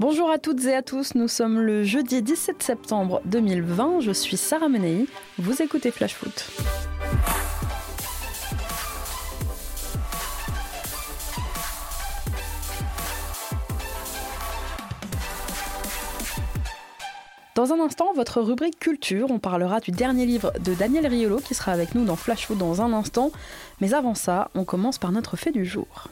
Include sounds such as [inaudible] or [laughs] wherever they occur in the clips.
Bonjour à toutes et à tous, nous sommes le jeudi 17 septembre 2020, je suis Sarah Menei, vous écoutez Flash Foot. Dans un instant, votre rubrique culture, on parlera du dernier livre de Daniel Riolo qui sera avec nous dans Flash Foot dans un instant. Mais avant ça, on commence par notre fait du jour.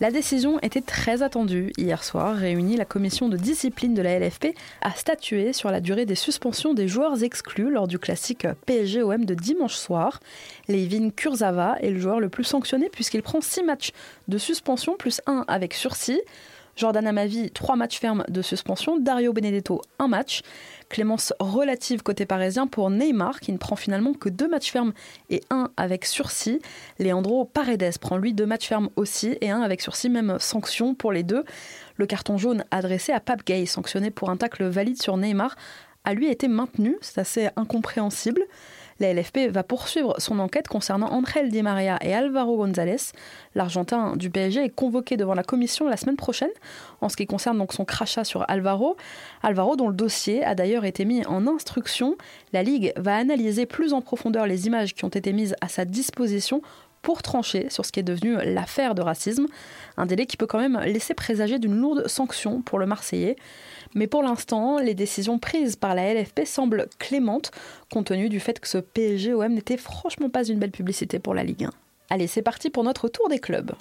La décision était très attendue. Hier soir, réunie, la commission de discipline de la LFP a statué sur la durée des suspensions des joueurs exclus lors du classique PSG-OM de dimanche soir. Levin Kurzava est le joueur le plus sanctionné puisqu'il prend 6 matchs de suspension plus 1 avec sursis. Jordan Amavi, 3 matchs fermes de suspension. Dario Benedetto, 1 match. Clémence relative côté parisien pour Neymar, qui ne prend finalement que deux matchs fermes et un avec sursis. Leandro Paredes prend lui deux matchs fermes aussi et un avec sursis, même sanction pour les deux. Le carton jaune adressé à Pape Gay, sanctionné pour un tacle valide sur Neymar, a lui été maintenu. C'est assez incompréhensible. La LFP va poursuivre son enquête concernant André Di Maria et Alvaro González. L'Argentin du PSG est convoqué devant la commission la semaine prochaine en ce qui concerne donc son crachat sur Alvaro. Alvaro dont le dossier a d'ailleurs été mis en instruction. La Ligue va analyser plus en profondeur les images qui ont été mises à sa disposition pour trancher sur ce qui est devenu l'affaire de racisme, un délai qui peut quand même laisser présager d'une lourde sanction pour le Marseillais. Mais pour l'instant, les décisions prises par la LFP semblent clémentes, compte tenu du fait que ce PSG-OM n'était franchement pas une belle publicité pour la Ligue 1. Allez, c'est parti pour notre tour des clubs.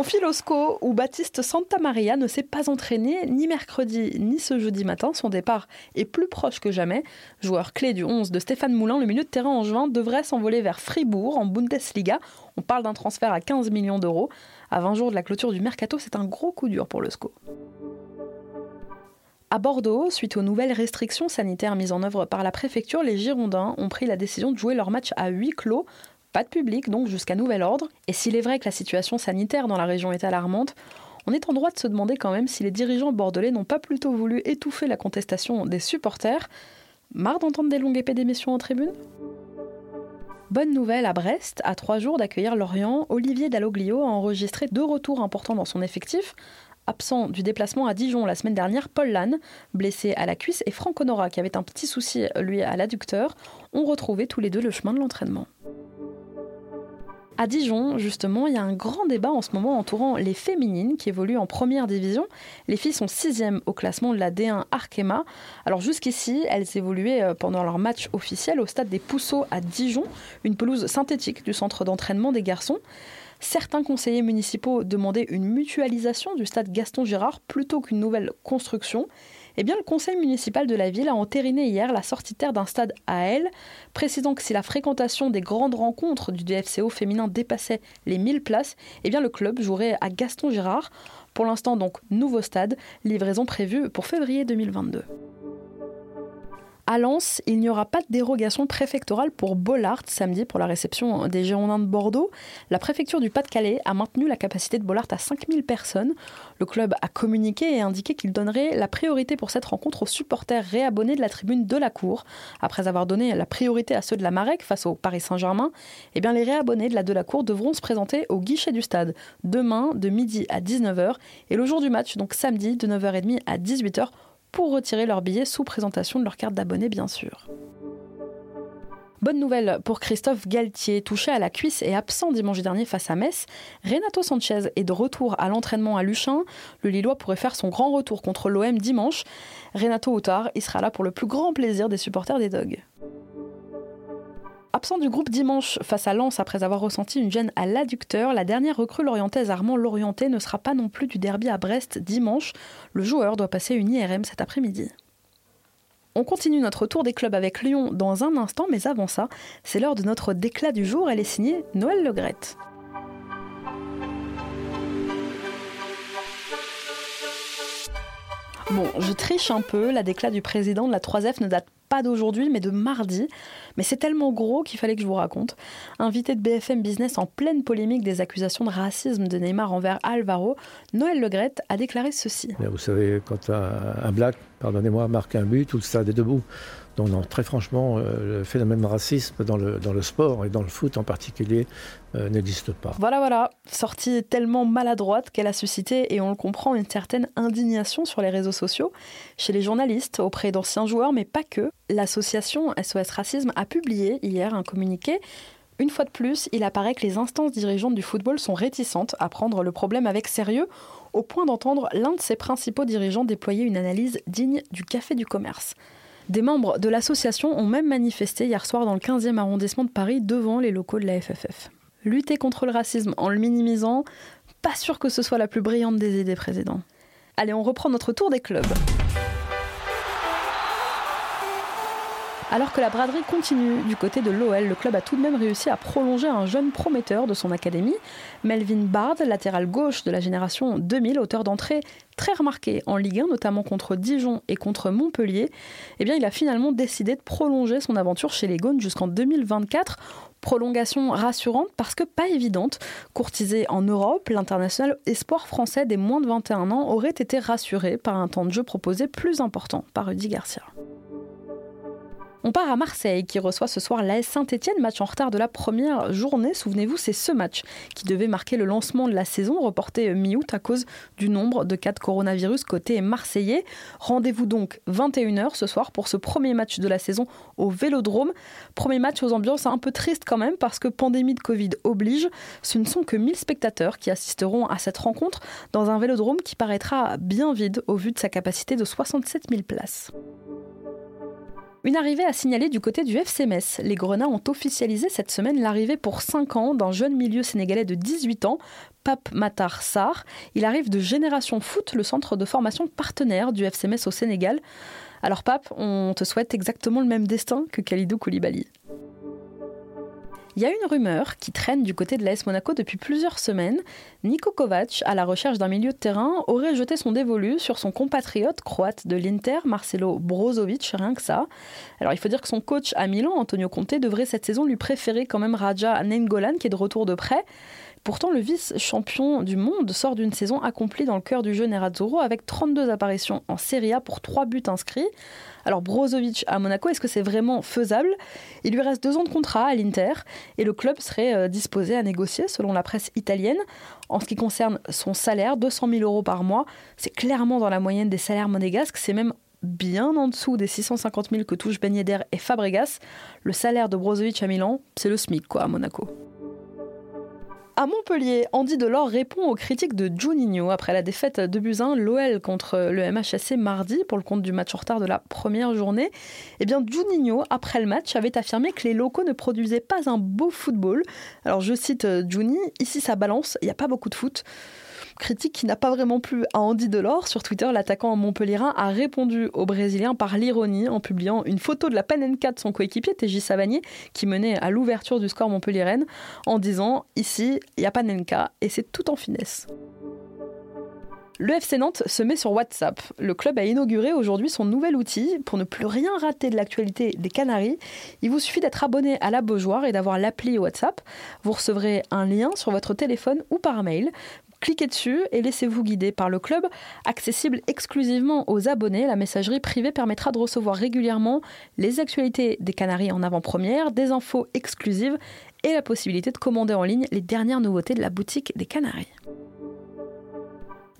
On file au SCO où Baptiste Santamaria ne s'est pas entraîné ni mercredi ni ce jeudi matin. Son départ est plus proche que jamais. Joueur clé du 11 de Stéphane Moulin, le milieu de terrain en juin devrait s'envoler vers Fribourg en Bundesliga. On parle d'un transfert à 15 millions d'euros. À 20 jours de la clôture du mercato, c'est un gros coup dur pour le SCO. À Bordeaux, suite aux nouvelles restrictions sanitaires mises en œuvre par la préfecture, les Girondins ont pris la décision de jouer leur match à huis clos pas de public, donc jusqu'à nouvel ordre. Et s'il est vrai que la situation sanitaire dans la région est alarmante, on est en droit de se demander quand même si les dirigeants bordelais n'ont pas plutôt voulu étouffer la contestation des supporters. Marre d'entendre des longues épées d'émissions en tribune? Bonne nouvelle à Brest, à trois jours d'accueillir Lorient, Olivier Dalloglio a enregistré deux retours importants dans son effectif. Absent du déplacement à Dijon la semaine dernière, Paul Lannes, blessé à la cuisse, et Franck Honora, qui avait un petit souci, lui, à l'adducteur, ont retrouvé tous les deux le chemin de l'entraînement. À Dijon, justement, il y a un grand débat en ce moment entourant les féminines qui évoluent en première division. Les filles sont sixièmes au classement de la D1 Arkema. Alors jusqu'ici, elles évoluaient euh, pendant leur match officiel au stade des Pousseaux à Dijon, une pelouse synthétique du centre d'entraînement des garçons. Certains conseillers municipaux demandaient une mutualisation du stade Gaston Girard plutôt qu'une nouvelle construction. Eh le conseil municipal de la ville a entériné hier la sortie terre d'un stade à elle, précisant que si la fréquentation des grandes rencontres du DFCO féminin dépassait les 1000 places, eh le club jouerait à Gaston Girard. Pour l'instant, donc, nouveau stade, livraison prévue pour février 2022. À Lens, il n'y aura pas de dérogation préfectorale pour Bollard samedi pour la réception des Girondins de Bordeaux. La préfecture du Pas-de-Calais a maintenu la capacité de Bollard à 5000 personnes. Le club a communiqué et indiqué qu'il donnerait la priorité pour cette rencontre aux supporters réabonnés de la tribune de la Cour. Après avoir donné la priorité à ceux de la Marec face au Paris Saint-Germain, eh bien les réabonnés de la de la Cour devront se présenter au guichet du stade demain de midi à 19h et le jour du match, donc samedi de 9h30 à 18h pour retirer leur billet sous présentation de leur carte d'abonné bien sûr. Bonne nouvelle pour Christophe Galtier, touché à la cuisse et absent dimanche dernier face à Metz. Renato Sanchez est de retour à l'entraînement à Luchin. Le Lillois pourrait faire son grand retour contre l'OM dimanche. Renato Outard, il sera là pour le plus grand plaisir des supporters des Dogs. Absent du groupe dimanche face à Lens après avoir ressenti une gêne à l'adducteur, la dernière recrue lorientaise Armand Lorienté ne sera pas non plus du derby à Brest dimanche. Le joueur doit passer une IRM cet après-midi. On continue notre tour des clubs avec Lyon dans un instant, mais avant ça, c'est l'heure de notre déclat du jour. Elle est signée Noël Legrette. Bon, je triche un peu, la déclat du président de la 3F ne date pas d'aujourd'hui, mais de mardi. Mais c'est tellement gros qu'il fallait que je vous raconte. Invité de BFM Business en pleine polémique des accusations de racisme de Neymar envers Alvaro, Noël Legrette a déclaré ceci. Vous savez, quand un, black pardonnez-moi, marque un but, tout le stade est debout. Donc non, très franchement, euh, le phénomène racisme dans le, dans le sport et dans le foot en particulier euh, n'existe pas. Voilà, voilà, sortie tellement maladroite qu'elle a suscité, et on le comprend, une certaine indignation sur les réseaux sociaux, chez les journalistes, auprès d'anciens joueurs, mais pas que. L'association SOS Racisme a publié hier un communiqué une fois de plus, il apparaît que les instances dirigeantes du football sont réticentes à prendre le problème avec sérieux, au point d'entendre l'un de ses principaux dirigeants déployer une analyse digne du café du commerce. Des membres de l'association ont même manifesté hier soir dans le 15e arrondissement de Paris devant les locaux de la FFF. Lutter contre le racisme en le minimisant, pas sûr que ce soit la plus brillante des idées, président. Allez, on reprend notre tour des clubs. Alors que la braderie continue du côté de l'OL, le club a tout de même réussi à prolonger un jeune prometteur de son académie, Melvin Bard, latéral gauche de la génération 2000, auteur d'entrée très remarqué en Ligue 1, notamment contre Dijon et contre Montpellier. Eh bien, il a finalement décidé de prolonger son aventure chez les Gaunes jusqu'en 2024 prolongation rassurante parce que pas évidente. Courtisé en Europe, l'international espoir français des moins de 21 ans aurait été rassuré par un temps de jeu proposé plus important par Rudy Garcia. On part à Marseille qui reçoit ce soir l'AS Saint-Etienne, match en retard de la première journée. Souvenez-vous, c'est ce match qui devait marquer le lancement de la saison, reporté mi-août à cause du nombre de cas de coronavirus côté marseillais. Rendez-vous donc 21h ce soir pour ce premier match de la saison au Vélodrome. Premier match aux ambiances un peu tristes quand même parce que pandémie de Covid oblige. Ce ne sont que 1000 spectateurs qui assisteront à cette rencontre dans un Vélodrome qui paraîtra bien vide au vu de sa capacité de 67 000 places. Une arrivée à signaler du côté du FC Metz. Les Grenats ont officialisé cette semaine l'arrivée pour 5 ans d'un jeune milieu sénégalais de 18 ans, Pape Matar Sarr. Il arrive de Génération Foot, le centre de formation partenaire du FC Metz au Sénégal. Alors Pape, on te souhaite exactement le même destin que Khalidou Koulibaly. Il y a une rumeur qui traîne du côté de l'AS Monaco depuis plusieurs semaines. Niko Kovac, à la recherche d'un milieu de terrain, aurait jeté son dévolu sur son compatriote croate de l'Inter, Marcelo Brozovic, rien que ça. Alors il faut dire que son coach à Milan, Antonio Conte, devrait cette saison lui préférer quand même Raja Nengolan, qui est de retour de près. Pourtant, le vice-champion du monde sort d'une saison accomplie dans le cœur du jeu Nerazzurro avec 32 apparitions en Serie A pour 3 buts inscrits. Alors Brozovic à Monaco, est-ce que c'est vraiment faisable? Il lui reste deux ans de contrat à l'Inter et le club serait euh, disposé à négocier selon la presse italienne. En ce qui concerne son salaire, 200 000 euros par mois, c'est clairement dans la moyenne des salaires monégasques, c'est même bien en dessous des 650 000 que touchent Ben et Fabregas. Le salaire de Brozovic à Milan, c'est le SMIC quoi à Monaco. À Montpellier, Andy Delors répond aux critiques de Juninho après la défaite de Buzyn, l'OL contre le MHSC mardi pour le compte du match en retard de la première journée. Eh bien, Juninho, après le match, avait affirmé que les locaux ne produisaient pas un beau football. Alors, je cite Juni, ici ça balance, il n'y a pas beaucoup de foot critique qui n'a pas vraiment plu à Andy Delors. Sur Twitter, l'attaquant montpellierin a répondu aux Brésiliens par l'ironie en publiant une photo de la Panenka de son coéquipier TJ Savanier qui menait à l'ouverture du score montpelliéraine en disant ici, il y a Panenka et c'est tout en finesse. Le FC Nantes se met sur WhatsApp. Le club a inauguré aujourd'hui son nouvel outil pour ne plus rien rater de l'actualité des Canaries. Il vous suffit d'être abonné à la Beaujoire et d'avoir l'appli WhatsApp. Vous recevrez un lien sur votre téléphone ou par mail. Cliquez dessus et laissez-vous guider par le club. Accessible exclusivement aux abonnés, la messagerie privée permettra de recevoir régulièrement les actualités des Canaries en avant-première, des infos exclusives et la possibilité de commander en ligne les dernières nouveautés de la boutique des Canaries.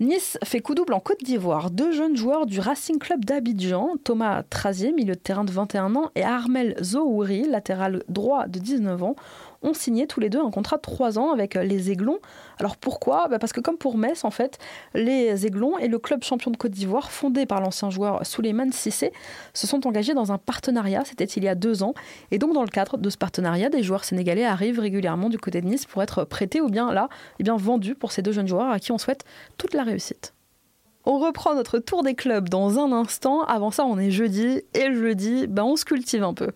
Nice fait coup double en Côte d'Ivoire. Deux jeunes joueurs du Racing Club d'Abidjan, Thomas Trazier, milieu de terrain de 21 ans, et Armel Zohouri, latéral droit de 19 ans, ont signé tous les deux un contrat de 3 ans avec euh, les Aiglons. Alors pourquoi? Bah, Parce que comme pour Metz, en fait, les Aiglons et le club champion de Côte d'Ivoire, fondé par l'ancien joueur Souleymane Sissé, se sont engagés dans un partenariat, c'était il y a deux ans. Et donc dans le cadre de ce partenariat, des joueurs sénégalais arrivent régulièrement du côté de Nice pour être prêtés ou bien là, eh bien vendus pour ces deux jeunes joueurs à qui on souhaite toute la réussite. On reprend notre tour des clubs dans un instant. Avant ça, on est jeudi. Et jeudi, ben, on se cultive un peu.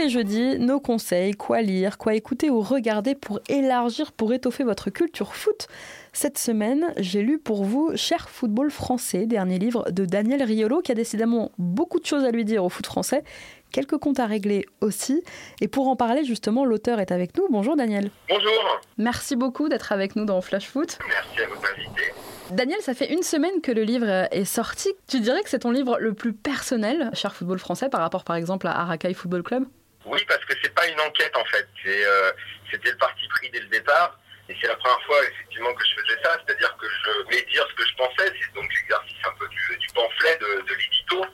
Les jeudis, nos conseils, quoi lire, quoi écouter ou regarder pour élargir, pour étoffer votre culture foot. Cette semaine, j'ai lu pour vous Cher football français, dernier livre de Daniel Riolo, qui a décidément beaucoup de choses à lui dire au foot français. quelques comptes à régler aussi. Et pour en parler, justement, l'auteur est avec nous. Bonjour Daniel. Bonjour. Merci beaucoup d'être avec nous dans Flash Foot. Merci à vous d'inviter. Daniel, ça fait une semaine que le livre est sorti. Tu dirais que c'est ton livre le plus personnel, cher football français, par rapport par exemple à Arakai Football Club? Oui, parce que c'est pas une enquête en fait. Euh, c'était le parti pris dès le départ. Et c'est la première fois effectivement que je faisais ça, c'est-à-dire que je voulais dire ce que je pensais, c'est donc l'exercice un peu du, pamphlet de, de l'édito.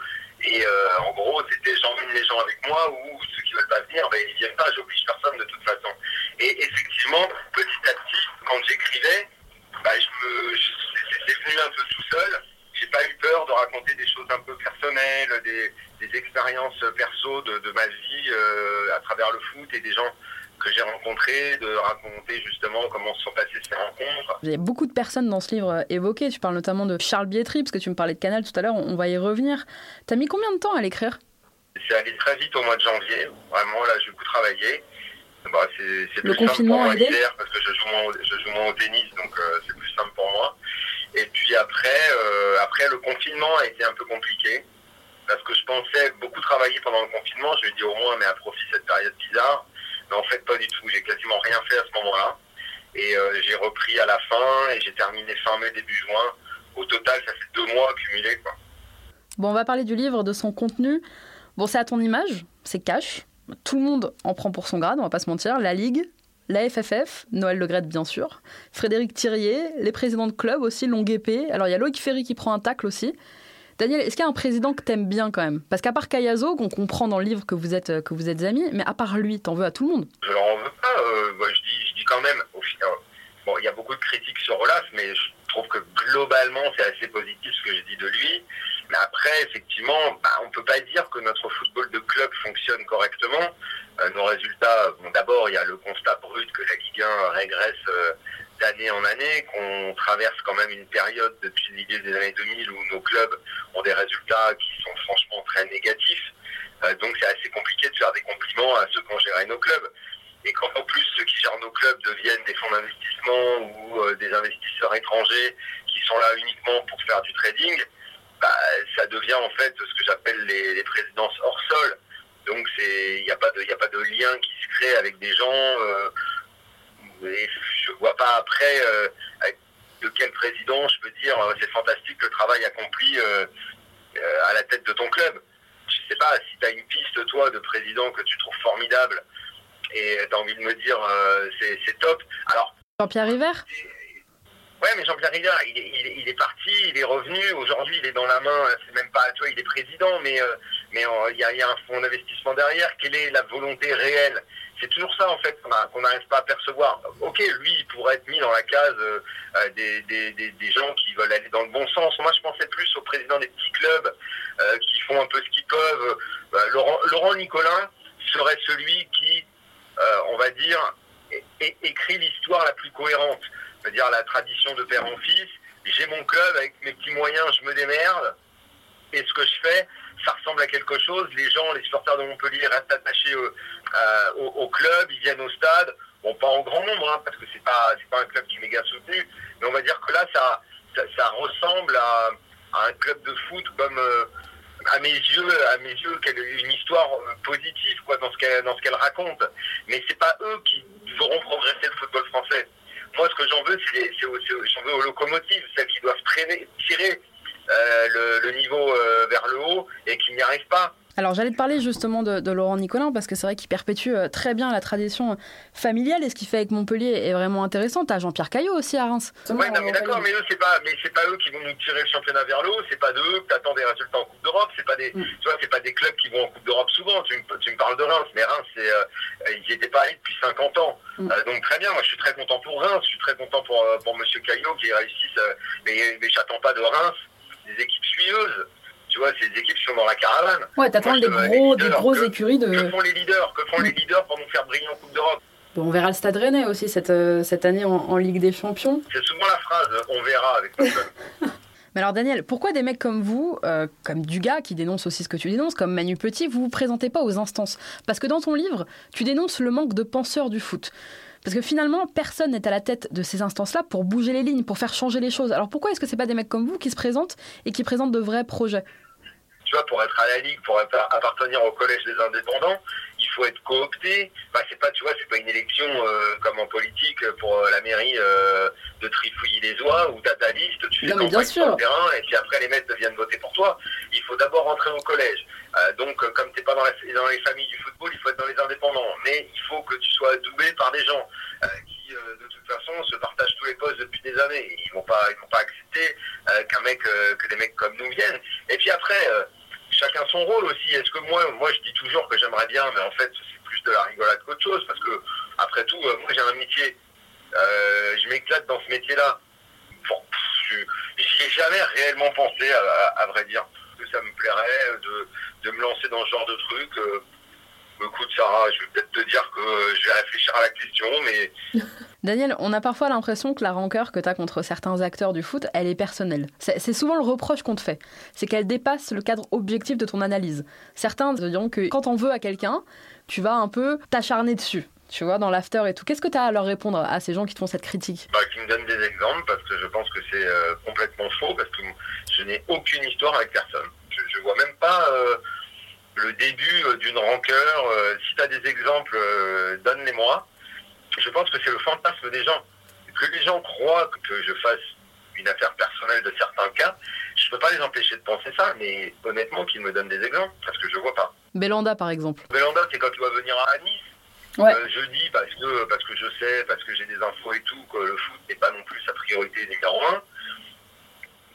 Et euh, en gros, c'était j'emmène les gens avec moi ou ceux qui veulent pas venir, ben, ils viennent pas, j'oblige personne de toute façon. Et effectivement, petit à petit, quand j'écrivais, ben, je me, c'est venu un peu tout seul. J'ai pas eu peur de raconter des choses un peu personnelles, des, expériences perso de, ma vie euh, à travers le foot et des gens que j'ai rencontrés, de raconter justement comment se sont passées ces rencontres. Il y a beaucoup de personnes dans ce livre évoquées. Tu parles notamment de Charles Bietri, parce que tu me parlais de Canal tout à l'heure, on va y revenir. Tu as mis combien de temps à l'écrire? C'est allé très vite au mois de janvier. Vraiment, là, j'ai beaucoup travaillé. Bah, c'est le confinement simple pour moi parce que je joue, moins, je joue moins au tennis, donc euh, c'est plus simple pour moi. Et puis après, euh, après, le confinement a été un peu compliqué parce que je pensais beaucoup travailler pendant le confinement. Je lui ai dit au moins, mais à profit cette période bizarre. Mais en fait, pas du tout. J'ai quasiment rien fait à ce moment-là. Et euh, j'ai repris à la fin et j'ai terminé fin mai, début juin. Au total, ça fait deux mois cumulés. Bon, on va parler du livre, de son contenu. Bon, c'est à ton image, c'est cash. Tout le monde en prend pour son grade, on va pas se mentir. La Ligue, la FFF, Noël Le bien sûr, Frédéric Thirier, les présidents de club aussi, Longue Épée. Alors il y a Loïc Ferry qui prend un tacle aussi. Daniel, est-ce qu'il y a un président que t'aimes bien quand même? Parce qu'à part Kayazo, qu'on comprend dans le livre que vous êtes, que vous êtes amis, mais à part lui, t'en veux à tout le monde? Je n'en veux pas. Euh, je, dis, quand même, bon, il y a beaucoup de critiques sur Olaf, mais je trouve que globalement, c'est assez positif ce que je dis de lui. Mais après, effectivement, bah, on ne peut pas dire que notre football de club fonctionne correctement. Euh, nos résultats, bon, d'abord, il y a le constat brut que la Ligue 1 régresse euh, d'année en année, qu'on traverse quand même une période depuis le milieu des années 2000 où nos clubs ont des résultats qui sont franchement très négatifs. Euh, donc c'est assez compliqué de faire des compliments à ceux qui ont géré nos clubs. Et quand en plus ceux qui gèrent nos clubs deviennent des fonds d'investissement ou des investisseurs étrangers qui sont là uniquement pour faire du trading, bah, ça devient en fait ce que j'appelle les, présidences hors sol. Donc il n'y a pas de a pas de lien qui se crée avec des gens. Euh, et je vois pas après euh, de quel président je peux dire euh, c'est fantastique le travail accompli à la tête de ton club. Je sais pas si tu as une piste toi de président que tu trouves formidable et tu as envie de me dire c'est top. Alors Jean-Pierre River? Ouais, mais Jean-Pierre Rivière, il est, parti, il est revenu. Aujourd'hui, il est dans la main. C'est même pas, tu vois, il est président, mais euh, euh, il y, a, un fonds d'investissement derrière. Quelle est la volonté réelle? C'est toujours ça en fait qu'on n'arrive pas à percevoir. Ok, lui, il pourrait être mis dans la case euh, des, des, gens qui veulent aller dans le bon sens. Moi, je pensais plus aux présidents des petits clubs qui font un peu ce qu'ils peuvent. Laurent, Laurent Nicolin serait celui qui, on va dire, écrit l'histoire la plus cohérente c'est-à-dire la tradition de père en fils. J'ai mon club avec mes petits moyens, je me démerde. Et ce que je fais, ça ressemble à quelque chose. Les gens, les supporters de Montpellier restent attachés euh, au, club, ils viennent au stade. Bon, pas en grand nombre, hein, parce que c'est pas pas un club qui est méga soutenu, mais on va dire que là, ça ressemble à, un club de foot comme euh, à mes yeux, à mes yeux, une histoire euh, positive quoi dans ce qu'elle dans ce qu'elle raconte. Mais c'est pas eux qui feront progresser le football français. Moi, ce que j'en veux, c'est veux aux locomotives, celles qui doivent tirer euh, le, niveau euh, vers le haut et qui n'y arrivent pas. Alors j'allais te parler justement de, Laurent Nicolin parce que c'est vrai qu'il perpétue euh, très bien la tradition familiale et ce qu'il fait avec Montpellier est vraiment intéressant. T'as Jean-Pierre Caillot aussi à Reims. Ouais, non, mais d'accord, mais eux c'est pas, mais c'est pas eux qui vont nous tirer le championnat vers le haut. C'est pas d'eux que t'attends des résultats en Coupe d'Europe. C'est pas des, mm. tu vois, c'est pas des clubs qui vont en Coupe d'Europe souvent. Tu, me parles de Reims, mais Reims c'est, ils étaient pas allés depuis 50 ans. Mm. donc très bien, moi je suis très content pour Reims. Je suis très content pour pour Monsieur Caillot qui réussisse. mais mais j'attends pas de Reims des équipes suiveuses tu vois, des équipes qui sont dans la caravane. Ouais, t'attends des gros, des grosses écuries de. Que font les leaders Que font les leaders pour nous faire briller en Coupe d'Europe on verra le Stade Rennais aussi cette, euh, cette année en, Ligue des Champions. C'est souvent la phrase on verra avec [laughs] Mais alors Daniel, pourquoi des mecs comme vous, euh, comme Dugas qui dénonce aussi ce que tu dénonces, comme Manu Petit, vous vous présentez pas aux instances? Parce que dans ton livre, tu dénonces le manque de penseurs du foot. Parce que finalement, personne n'est à la tête de ces instances-là pour bouger les lignes, pour faire changer les choses. Alors pourquoi est-ce que c'est pas des mecs comme vous qui se présentent et qui présentent de vrais projets? Vois, pour être à la Ligue, pour appartenir au collège des indépendants, il faut être coopté. Enfin, c'est pas, tu vois, c'est pas une élection euh, comme en politique pour la mairie de trifouiller les oies ou t'as ta liste, tu fais non, bien sûr. sur le terrain et puis après les maîtres viennent voter pour toi. Il faut d'abord rentrer au collège. donc, comme t'es pas dans, dans les familles du football, il faut être dans les indépendants. Mais il faut que tu sois doublé par des gens qui, de toute façon, se partagent tous les postes depuis des années. Ils vont pas, ils vont pas accepter qu'un mec, que des mecs comme nous viennent. Et puis après chacun son rôle aussi. Est-ce que moi, moi je dis toujours que j'aimerais bien, mais en fait c'est plus de la rigolade qu'autre chose, parce que après tout, euh, moi j'ai un métier, euh, je m'éclate dans ce métier-là. Bon, j'y ai jamais réellement pensé, à, vrai dire, que ça me plairait de, de, me lancer dans ce genre de truc. Euh, écoute Sarah, je vais peut-être te dire que je vais réfléchir à la question, mais... [laughs] Daniel, on a parfois l'impression que la rancœur que tu as contre certains acteurs du foot, elle est personnelle. C'est souvent le reproche qu'on te fait. C'est qu'elle dépasse le cadre objectif de ton analyse. Certains diront que quand on veut à quelqu'un, tu vas un peu t'acharner dessus. Tu vois, dans l'after et tout. Qu'est-ce que tu as à leur répondre à ces gens qui te font cette critique? Bah, Qui me donnent des exemples parce que je pense que c'est euh, complètement faux parce que je n'ai aucune histoire avec personne. Je, ne vois même pas euh, le début euh, d'une rancœur. si tu as des exemples, donne-les-moi je pense que c'est le fantasme des gens. Que les gens croient que je fasse une affaire personnelle de certains cas, je ne peux pas les empêcher de penser ça, mais honnêtement, qu'ils me donnent des exemples, parce que je ne vois pas. Belanda, par exemple. Belanda, c'est quand tu vas venir à Nice. Euh, je dis parce que, parce que je sais, parce que j'ai des infos et tout, que le foot n'est pas non plus sa priorité numéro un.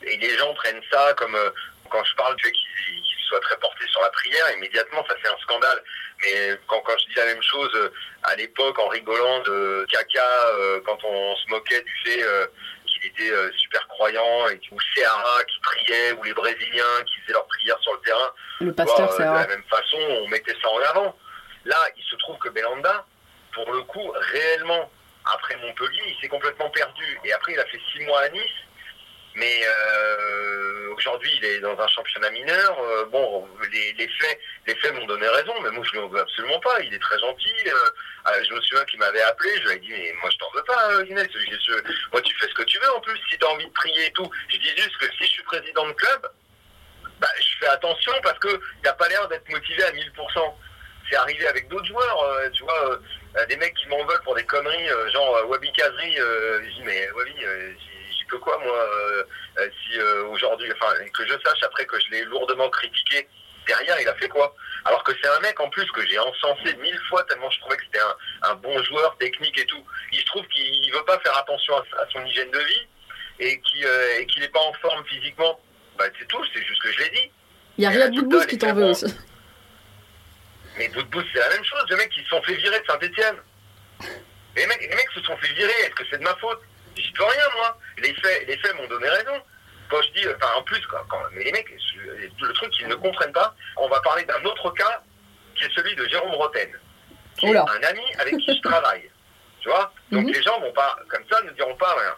Et les gens prennent ça comme, euh, quand je parle du fait qu'ils soit très porté sur la prière, immédiatement, ça fait un scandale. Mais quand, quand je dis la même chose, euh, à l'époque, en rigolant de Kaka, euh, quand on, se moquait du fait euh, qu'il était super croyant, et, ou Seara qui priait, ou les Brésiliens qui faisaient leur prière sur le terrain, le pasteur De la même façon, on mettait ça en avant. Là, il se trouve que Belanda, pour le coup, réellement, après Montpellier, il s'est complètement perdu. Et après, il a fait six mois à Nice. Mais euh, aujourd'hui, il est dans un championnat mineur. Euh, bon, les, les, faits, les faits m'ont donné raison, mais moi je ne veux absolument pas. Il est très gentil. Euh, je me souviens qu'il m'avait appelé. Je lui ai dit, mais moi je t'en veux pas, Inès. moi, tu fais ce que tu veux en plus. Si tu as envie de prier et tout. Je dis juste que si je suis président de club, bah, je fais attention parce que il a pas l'air d'être motivé à 1000%. C'est arrivé avec d'autres joueurs, tu vois, des mecs qui m'en veulent pour des conneries, genre Wabi Kazri. je dis, mais Wabi que quoi, moi, euh, euh, si euh, aujourd'hui, enfin, que je sache après que je l'ai lourdement critiqué, derrière, il a fait quoi? Alors que c'est un mec en plus que j'ai encensé mille fois tellement je trouvais que c'était un, bon joueur technique et tout. Il se trouve qu'il veut pas faire attention à, son hygiène de vie et qu'il n'est pas en forme physiquement. Bah, c'est tout, c'est juste que je l'ai dit. Il y a rien de Boudbouz qui t'en veut aussi. Mais Boudbouz, c'est la même chose. Les mecs qui se sont fait virer de Saint-Etienne. Les mecs, les mecs se sont fait virer. Est-ce que c'est de ma faute? J'y peux rien, moi. Les faits, les faits m'ont donné raison. Quand je dis, enfin, en plus, quand, mais les mecs, le truc qu'ils ne comprennent pas, on va parler d'un autre cas qui est celui de Jérôme Roten, qui est un ami avec qui je travaille. Tu vois? [laughs] Donc mhm. les gens vont pas, comme ça, ne diront pas rien.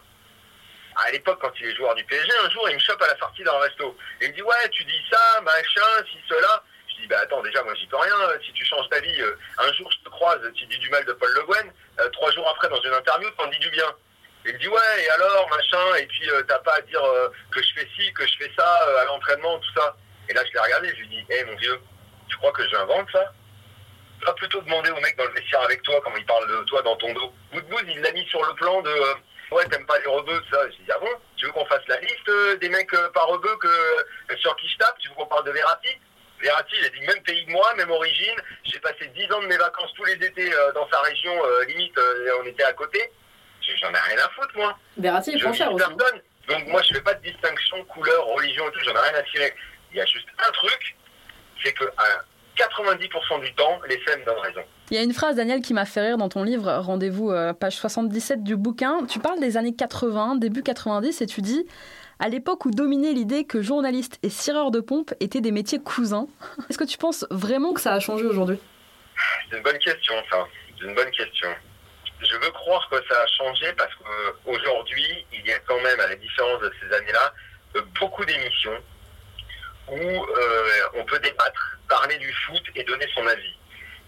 À l'époque, quand il est joueur du PSG, un jour, il me chope à la sortie d'un resto. Il me dit, ouais, tu dis ça, machin, si, cela. Je dis, bah attends, déjà, moi, j'y peux rien. Si tu changes ta vie, euh, un jour, je te croise, tu dis du mal de Paul Le Guen. Euh, trois jours après, dans une interview, tu en dis du bien. Il me dit ouais et alors machin et puis euh, t'as pas à dire euh, que je fais ci, que je fais ça euh, à l'entraînement, tout ça. Et là je l'ai regardé, je lui dis hé mon vieux, tu crois que j'invente ça? Pas plutôt demander au mec dans le vestiaire avec toi quand il parle de toi dans ton dos. Bout il l'a mis sur le plan de ouais t'aimes pas les rebeux, ça. Je dis ah bon? Tu veux qu'on fasse la liste des mecs par rebeux que sur qui je tape? Tu veux qu'on parle de Verratti? Verratti, il a dit même pays que moi, même origine. J'ai passé 10 ans de mes vacances tous les étés dans sa région, limite on était à côté j'en ai rien à foutre, moi. Verratti, il prend cher aussi. Donc moi, je fais pas de distinction, couleur, religion et tout, j'en ai rien à tirer. Il y a juste un truc, c'est que à 90% du temps, les me donnent raison. Il y a une phrase, Daniel, qui m'a fait rire dans ton livre, rendez-vous euh, page 77 du bouquin. Tu parles des années 80, début 90, et tu dis à l'époque où dominait l'idée que journaliste et cireur de pompe étaient des métiers cousins. [laughs] Est-ce que tu penses vraiment que ça a changé aujourd'hui? C'est une bonne question, ça. C'est une bonne question je veux croire que ça a changé parce qu'aujourd'hui, il y a quand même, à la différence de ces années-là, euh, beaucoup d'émissions où euh, on peut débattre, parler du foot et donner son avis.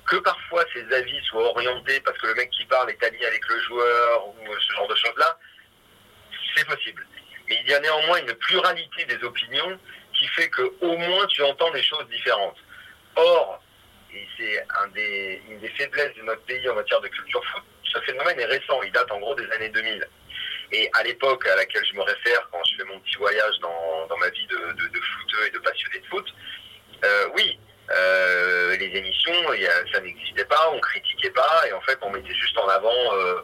Que parfois ces avis soient orientés parce que le mec qui parle est ami avec le joueur ou ce genre de choses-là, c'est possible. Mais il y a néanmoins une pluralité des opinions qui fait que au moins tu entends des choses différentes. Or, et c'est une des faiblesses de notre pays en matière de culture foot, ce phénomène est récent, il date en gros des années 2000. Et à l'époque à laquelle je me réfère quand je fais mon petit voyage dans, dans ma vie de, de, footeux et de passionné de foot, euh, oui, euh, les émissions, ça n'existait pas, on critiquait pas, et en fait on mettait juste en avant, euh,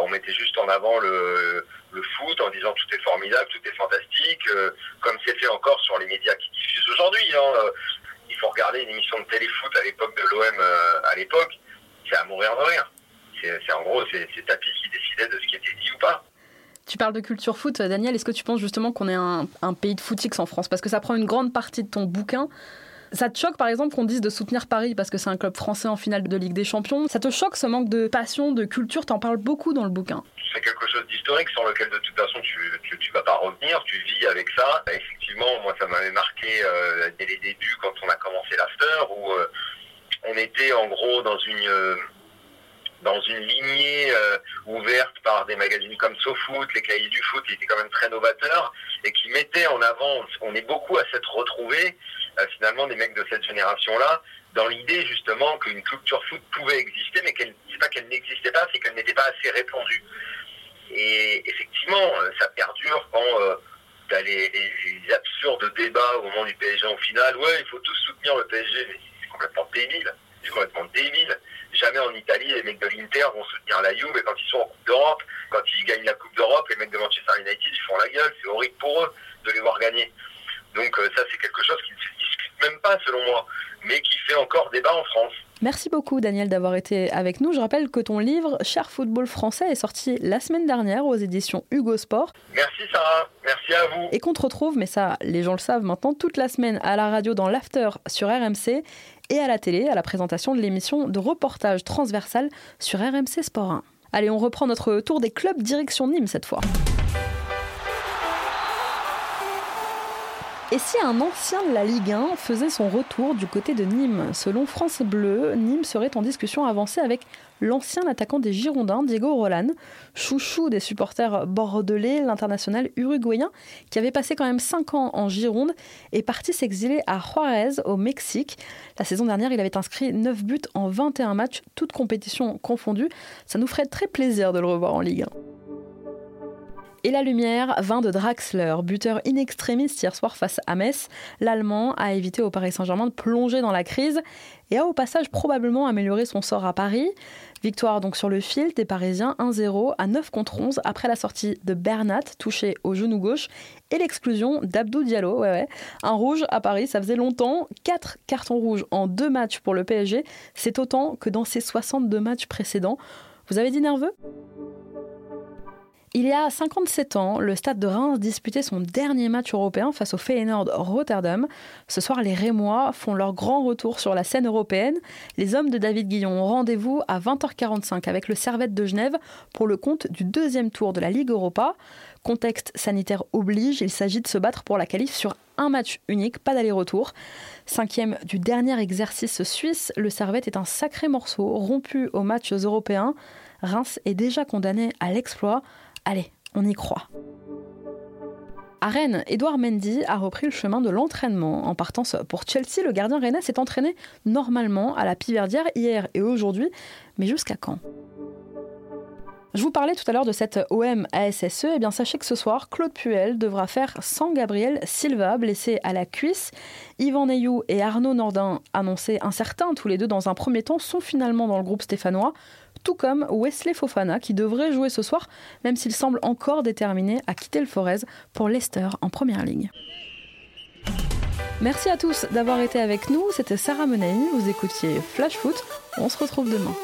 on mettait juste en avant le, foot en disant tout est formidable, tout est fantastique, comme c'est fait encore sur les médias qui diffusent aujourd'hui. Hein. Il faut regarder une émission de téléfoot à l'époque de l'OM à l'époque, c'est à mourir de rire. C'est en gros, c'est Tapi qui décidait de ce qui était dit ou pas. Tu parles de culture foot, Daniel. Est-ce que tu penses justement qu'on est un, un, pays de footix en France? Parce que ça prend une grande partie de ton bouquin. Ça te choque par exemple qu'on dise de soutenir Paris parce que c'est un club français en finale de Ligue des Champions? Ça te choque ce manque de passion, de culture? T'en parles beaucoup dans le bouquin. C'est quelque chose d'historique sur lequel de toute façon tu, tu, tu, vas pas revenir, tu vis avec ça. Effectivement, moi ça m'avait marqué euh, dès les débuts quand on a commencé l'after où euh, on était en gros dans une. Euh, dans une lignée euh, ouverte par des magazines comme SoFoot, les cahiers du foot, qui étaient quand même très novateurs et qui mettaient en avant, on est beaucoup à s'être retrouvés, euh, finalement, des mecs de cette génération-là, dans l'idée justement qu'une culture foot pouvait exister, mais qu'elle, c'est pas qu'elle n'existait pas, c'est qu'elle n'était pas assez répandue. Et effectivement, euh, ça perdure quand euh, tu as les, absurdes débats au moment du PSG en finale. Ouais, il faut tous soutenir le PSG, mais c'est complètement débile. C'est complètement débile. Jamais en Italie, les mecs de l'Inter vont soutenir la Juve, et quand ils sont en Coupe d'Europe, quand ils gagnent la Coupe d'Europe, les mecs de Manchester United, ils font la gueule. C'est horrible pour eux de les voir gagner. Donc euh, ça, c'est quelque chose qui ne se discute même pas, selon moi, mais qui fait encore débat en France. Merci beaucoup Daniel d'avoir été avec nous. Je rappelle que ton livre Cher football français est sorti la semaine dernière aux éditions Hugo Sport. Merci Sarah, merci à vous. Et qu'on te retrouve, mais ça les gens le savent maintenant, toute la semaine à la radio dans l'After sur RMC et à la télé à la présentation de l'émission de reportage transversal sur RMC Sport 1. Allez, on reprend notre tour des clubs direction Nîmes cette fois. Et si un ancien de la Ligue 1 faisait son retour du côté de Nîmes? Selon France Bleu, Nîmes serait en discussion avancée avec l'ancien attaquant des Girondins, Diego Roland, chouchou des supporters bordelais, l'international uruguayen, qui avait passé quand même 5 ans en Gironde et parti s'exiler à Juarez, au Mexique. La saison dernière, il avait inscrit 9 buts en 21 matchs, toutes compétitions confondues. Ça nous ferait très plaisir de le revoir en Ligue 1. Et la lumière vint de Draxler, buteur in extremis hier soir face à Metz. L'Allemand a évité au Paris Saint-Germain de plonger dans la crise et a au passage probablement amélioré son sort à Paris. Victoire donc sur le fil des Parisiens 1-0 à 9 contre 11 après la sortie de Bernat touché au genou gauche et l'exclusion d'Abdou Diallo. Ouais. Un rouge à Paris, ça faisait longtemps. 4 cartons rouges en 2 matchs pour le PSG. C'est autant que dans ses 62 matchs précédents. Vous avez dit nerveux? Il y a 57 ans, le Stade de Reims disputait son dernier match européen face au Feyenoord Rotterdam. Ce soir, les Rémois font leur grand retour sur la scène européenne. Les hommes de David Guillon ont rendez-vous à 20h45 avec le Servette de Genève pour le compte du deuxième tour de la Ligue Europa. Contexte sanitaire oblige, il s'agit de se battre pour la qualif sur un match unique, pas d'aller-retour. Cinquième du dernier exercice suisse, le Servette est un sacré morceau rompu aux matchs européens. Reims est déjà condamné à l'exploit. Allez, on y croit. À Rennes, Edouard Mendy a repris le chemin de l'entraînement. En partance pour Chelsea, le gardien rennais s'est entraîné normalement à la Piverdière hier et aujourd'hui, mais jusqu'à quand? Je vous parlais tout à l'heure de cette OM ASSE, et eh bien sachez que ce soir, Claude Puel devra faire sans Gabriel Silva, blessé à la cuisse. Yvan Neyou et Arnaud Nordin, annoncés incertains tous les deux dans un premier temps, sont finalement dans le groupe stéphanois tout comme Wesley Fofana qui devrait jouer ce soir, même s'il semble encore déterminé à quitter le Forez pour Leicester en première ligne. Merci à tous d'avoir été avec nous, c'était Sarah Menei, vous écoutiez Flash Foot, on se retrouve demain.